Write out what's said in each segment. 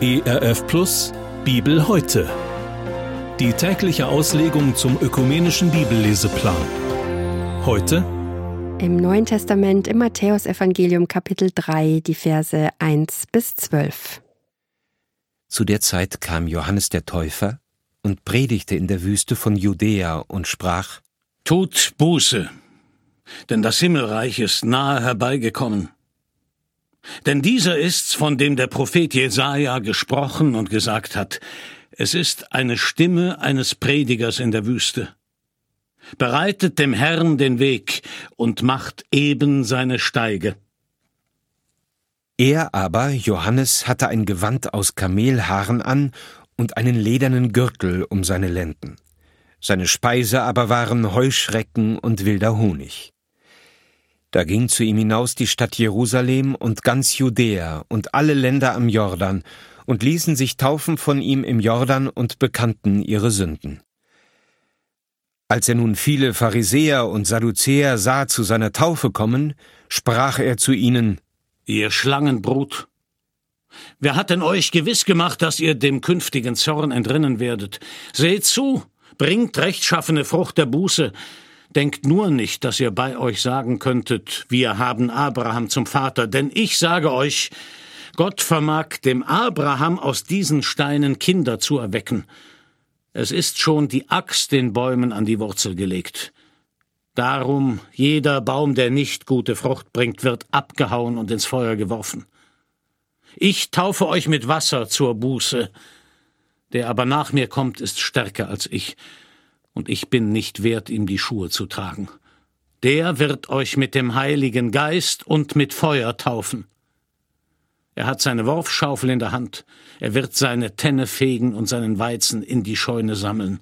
ERF Plus Bibel heute. Die tägliche Auslegung zum ökumenischen Bibelleseplan. Heute im Neuen Testament im Matthäusevangelium Kapitel 3, die Verse 1 bis 12. Zu der Zeit kam Johannes der Täufer und predigte in der Wüste von Judäa und sprach: Tut Buße, denn das Himmelreich ist nahe herbeigekommen. Denn dieser ist's, von dem der Prophet Jesaja gesprochen und gesagt hat: Es ist eine Stimme eines Predigers in der Wüste. Bereitet dem Herrn den Weg und macht eben seine Steige. Er aber, Johannes, hatte ein Gewand aus Kamelhaaren an und einen ledernen Gürtel um seine Lenden. Seine Speise aber waren Heuschrecken und wilder Honig. Da ging zu ihm hinaus die Stadt Jerusalem und ganz Judäa und alle Länder am Jordan und ließen sich taufen von ihm im Jordan und bekannten ihre Sünden. Als er nun viele Pharisäer und Sadduzäer sah zu seiner Taufe kommen, sprach er zu ihnen, Ihr Schlangenbrut, wer hat denn euch gewiss gemacht, dass ihr dem künftigen Zorn entrinnen werdet? Seht zu, bringt rechtschaffene Frucht der Buße, Denkt nur nicht, dass ihr bei euch sagen könntet, wir haben Abraham zum Vater, denn ich sage euch, Gott vermag dem Abraham aus diesen Steinen Kinder zu erwecken. Es ist schon die Axt den Bäumen an die Wurzel gelegt. Darum, jeder Baum, der nicht gute Frucht bringt, wird abgehauen und ins Feuer geworfen. Ich taufe euch mit Wasser zur Buße. Der aber nach mir kommt, ist stärker als ich, und ich bin nicht wert, ihm die Schuhe zu tragen. Der wird euch mit dem Heiligen Geist und mit Feuer taufen. Er hat seine Worfschaufel in der Hand, er wird seine Tenne fegen und seinen Weizen in die Scheune sammeln.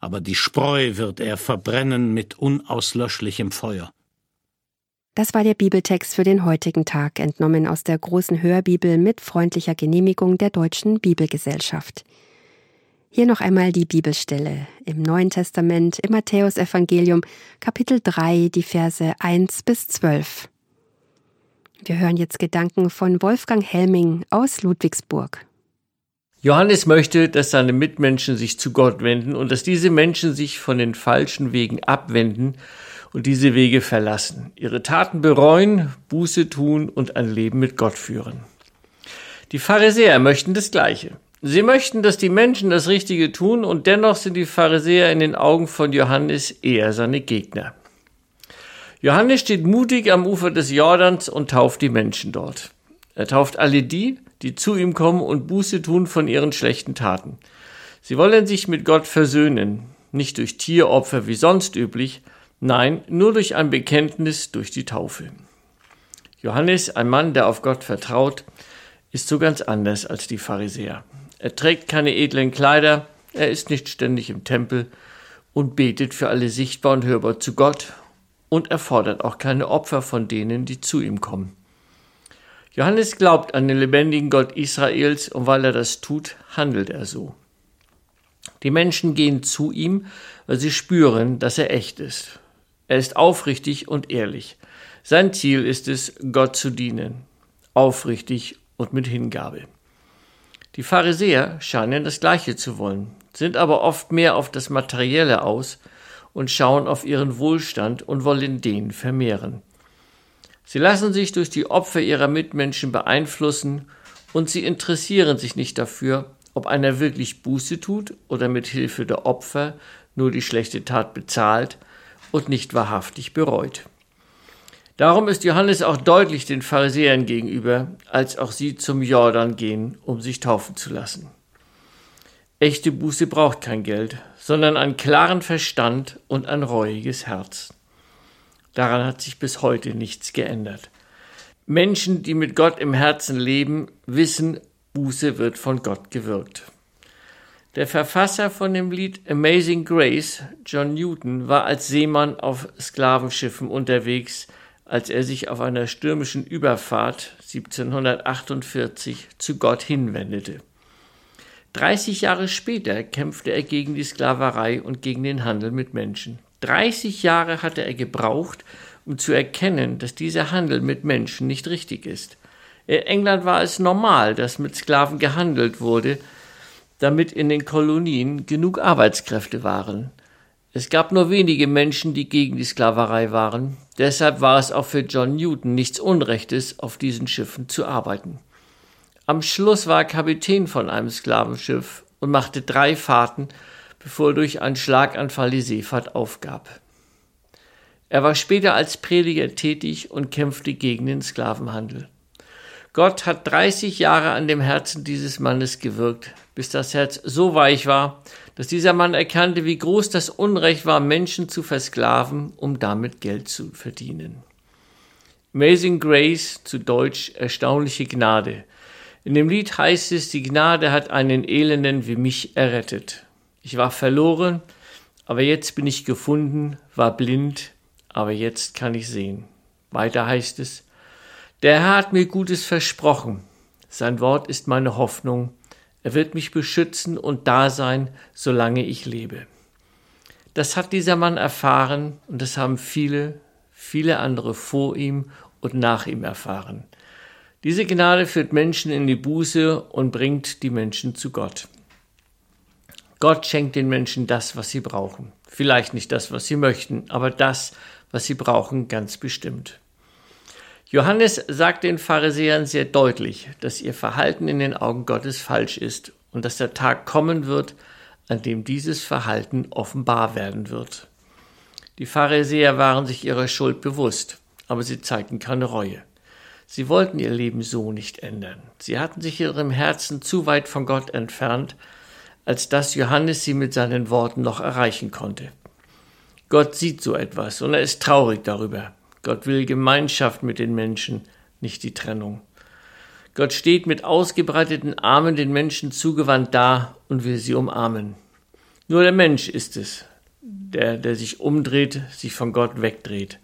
Aber die Spreu wird er verbrennen mit unauslöschlichem Feuer. Das war der Bibeltext für den heutigen Tag, entnommen aus der großen Hörbibel mit freundlicher Genehmigung der Deutschen Bibelgesellschaft. Hier noch einmal die Bibelstelle im Neuen Testament im Matthäusevangelium Kapitel 3, die Verse 1 bis 12. Wir hören jetzt Gedanken von Wolfgang Helming aus Ludwigsburg. Johannes möchte, dass seine Mitmenschen sich zu Gott wenden und dass diese Menschen sich von den falschen Wegen abwenden und diese Wege verlassen, ihre Taten bereuen, Buße tun und ein Leben mit Gott führen. Die Pharisäer möchten das Gleiche. Sie möchten, dass die Menschen das Richtige tun, und dennoch sind die Pharisäer in den Augen von Johannes eher seine Gegner. Johannes steht mutig am Ufer des Jordans und tauft die Menschen dort. Er tauft alle die, die zu ihm kommen und Buße tun von ihren schlechten Taten. Sie wollen sich mit Gott versöhnen, nicht durch Tieropfer wie sonst üblich, nein, nur durch ein Bekenntnis durch die Taufe. Johannes, ein Mann, der auf Gott vertraut, ist so ganz anders als die Pharisäer. Er trägt keine edlen Kleider, er ist nicht ständig im Tempel und betet für alle sichtbar und hörbar zu Gott und er fordert auch keine Opfer von denen, die zu ihm kommen. Johannes glaubt an den lebendigen Gott Israels und weil er das tut, handelt er so. Die Menschen gehen zu ihm, weil sie spüren, dass er echt ist. Er ist aufrichtig und ehrlich. Sein Ziel ist es, Gott zu dienen, aufrichtig und mit Hingabe. Die Pharisäer scheinen das Gleiche zu wollen, sind aber oft mehr auf das Materielle aus und schauen auf ihren Wohlstand und wollen den vermehren. Sie lassen sich durch die Opfer ihrer Mitmenschen beeinflussen und sie interessieren sich nicht dafür, ob einer wirklich Buße tut oder mit Hilfe der Opfer nur die schlechte Tat bezahlt und nicht wahrhaftig bereut. Darum ist Johannes auch deutlich den Pharisäern gegenüber, als auch sie zum Jordan gehen, um sich taufen zu lassen. Echte Buße braucht kein Geld, sondern einen klaren Verstand und ein reuiges Herz. Daran hat sich bis heute nichts geändert. Menschen, die mit Gott im Herzen leben, wissen, Buße wird von Gott gewirkt. Der Verfasser von dem Lied Amazing Grace, John Newton, war als Seemann auf Sklavenschiffen unterwegs, als er sich auf einer stürmischen Überfahrt 1748 zu Gott hinwendete. 30 Jahre später kämpfte er gegen die Sklaverei und gegen den Handel mit Menschen. 30 Jahre hatte er gebraucht, um zu erkennen, dass dieser Handel mit Menschen nicht richtig ist. In England war es normal, dass mit Sklaven gehandelt wurde, damit in den Kolonien genug Arbeitskräfte waren. Es gab nur wenige Menschen, die gegen die Sklaverei waren. Deshalb war es auch für John Newton nichts Unrechtes, auf diesen Schiffen zu arbeiten. Am Schluss war er Kapitän von einem Sklavenschiff und machte drei Fahrten, bevor er durch einen Schlaganfall die Seefahrt aufgab. Er war später als Prediger tätig und kämpfte gegen den Sklavenhandel. Gott hat 30 Jahre an dem Herzen dieses Mannes gewirkt, bis das Herz so weich war, dass dieser Mann erkannte, wie groß das Unrecht war, Menschen zu versklaven, um damit Geld zu verdienen. Amazing Grace, zu Deutsch erstaunliche Gnade. In dem Lied heißt es, die Gnade hat einen Elenden wie mich errettet. Ich war verloren, aber jetzt bin ich gefunden, war blind, aber jetzt kann ich sehen. Weiter heißt es, der Herr hat mir Gutes versprochen. Sein Wort ist meine Hoffnung. Er wird mich beschützen und da sein, solange ich lebe. Das hat dieser Mann erfahren und das haben viele, viele andere vor ihm und nach ihm erfahren. Diese Gnade führt Menschen in die Buße und bringt die Menschen zu Gott. Gott schenkt den Menschen das, was sie brauchen. Vielleicht nicht das, was sie möchten, aber das, was sie brauchen, ganz bestimmt. Johannes sagt den Pharisäern sehr deutlich, dass ihr Verhalten in den Augen Gottes falsch ist und dass der Tag kommen wird, an dem dieses Verhalten offenbar werden wird. Die Pharisäer waren sich ihrer Schuld bewusst, aber sie zeigten keine Reue. Sie wollten ihr Leben so nicht ändern. Sie hatten sich ihrem Herzen zu weit von Gott entfernt, als dass Johannes sie mit seinen Worten noch erreichen konnte. Gott sieht so etwas und er ist traurig darüber. Gott will Gemeinschaft mit den Menschen, nicht die Trennung. Gott steht mit ausgebreiteten Armen den Menschen zugewandt da und will sie umarmen. Nur der Mensch ist es, der, der sich umdreht, sich von Gott wegdreht.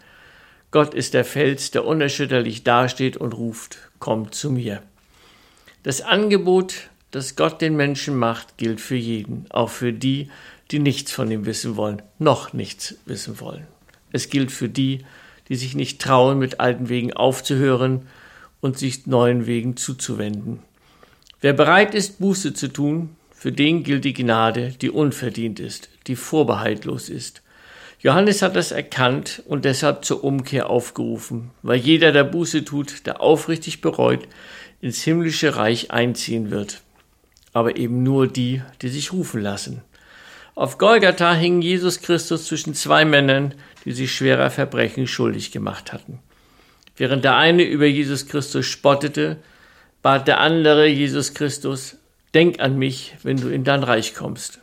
Gott ist der Fels, der unerschütterlich dasteht und ruft, kommt zu mir. Das Angebot, das Gott den Menschen macht, gilt für jeden, auch für die, die nichts von ihm wissen wollen, noch nichts wissen wollen. Es gilt für die, die sich nicht trauen, mit alten Wegen aufzuhören und sich neuen Wegen zuzuwenden. Wer bereit ist, Buße zu tun, für den gilt die Gnade, die unverdient ist, die vorbehaltlos ist. Johannes hat das erkannt und deshalb zur Umkehr aufgerufen, weil jeder, der Buße tut, der aufrichtig bereut, ins himmlische Reich einziehen wird. Aber eben nur die, die sich rufen lassen. Auf Golgatha hing Jesus Christus zwischen zwei Männern, die sich schwerer Verbrechen schuldig gemacht hatten. Während der eine über Jesus Christus spottete, bat der andere Jesus Christus, Denk an mich, wenn du in dein Reich kommst.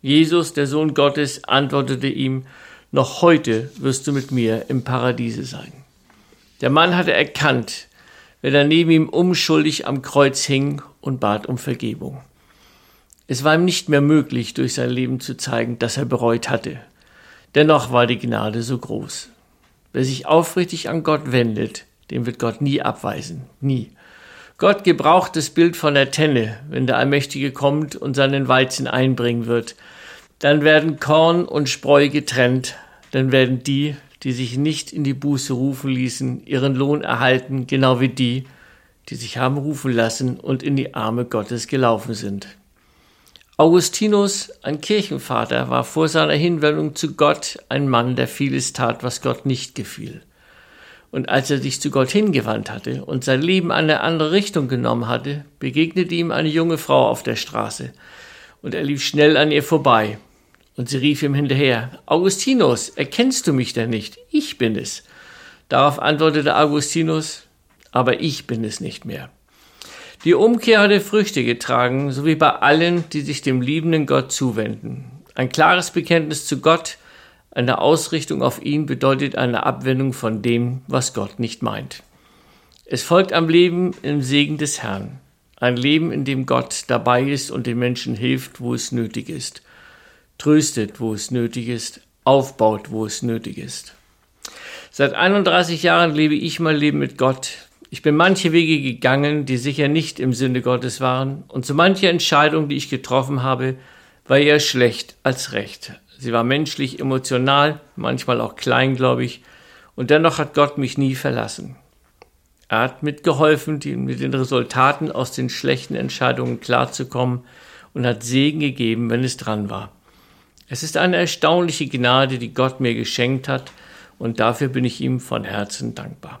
Jesus, der Sohn Gottes, antwortete ihm, Noch heute wirst du mit mir im Paradiese sein. Der Mann hatte erkannt, wer da neben ihm unschuldig am Kreuz hing und bat um Vergebung. Es war ihm nicht mehr möglich, durch sein Leben zu zeigen, dass er bereut hatte. Dennoch war die Gnade so groß. Wer sich aufrichtig an Gott wendet, den wird Gott nie abweisen. Nie. Gott gebraucht das Bild von der Tenne, wenn der Allmächtige kommt und seinen Weizen einbringen wird. Dann werden Korn und Spreu getrennt, dann werden die, die sich nicht in die Buße rufen ließen, ihren Lohn erhalten, genau wie die, die sich haben rufen lassen und in die Arme Gottes gelaufen sind. Augustinus, ein Kirchenvater, war vor seiner Hinwendung zu Gott ein Mann, der vieles tat, was Gott nicht gefiel. Und als er sich zu Gott hingewandt hatte und sein Leben eine andere Richtung genommen hatte, begegnete ihm eine junge Frau auf der Straße, und er lief schnell an ihr vorbei, und sie rief ihm hinterher, Augustinus, erkennst du mich denn nicht? Ich bin es. Darauf antwortete Augustinus, aber ich bin es nicht mehr. Die Umkehr hatte Früchte getragen, so wie bei allen, die sich dem liebenden Gott zuwenden. Ein klares Bekenntnis zu Gott, eine Ausrichtung auf ihn bedeutet eine Abwendung von dem, was Gott nicht meint. Es folgt am Leben im Segen des Herrn. Ein Leben, in dem Gott dabei ist und den Menschen hilft, wo es nötig ist. Tröstet, wo es nötig ist. Aufbaut, wo es nötig ist. Seit 31 Jahren lebe ich mein Leben mit Gott, ich bin manche Wege gegangen, die sicher nicht im Sinne Gottes waren, und so manche Entscheidung, die ich getroffen habe, war eher schlecht als recht. Sie war menschlich, emotional, manchmal auch kleingläubig, und dennoch hat Gott mich nie verlassen. Er hat mitgeholfen, mit den Resultaten aus den schlechten Entscheidungen klarzukommen und hat Segen gegeben, wenn es dran war. Es ist eine erstaunliche Gnade, die Gott mir geschenkt hat, und dafür bin ich ihm von Herzen dankbar.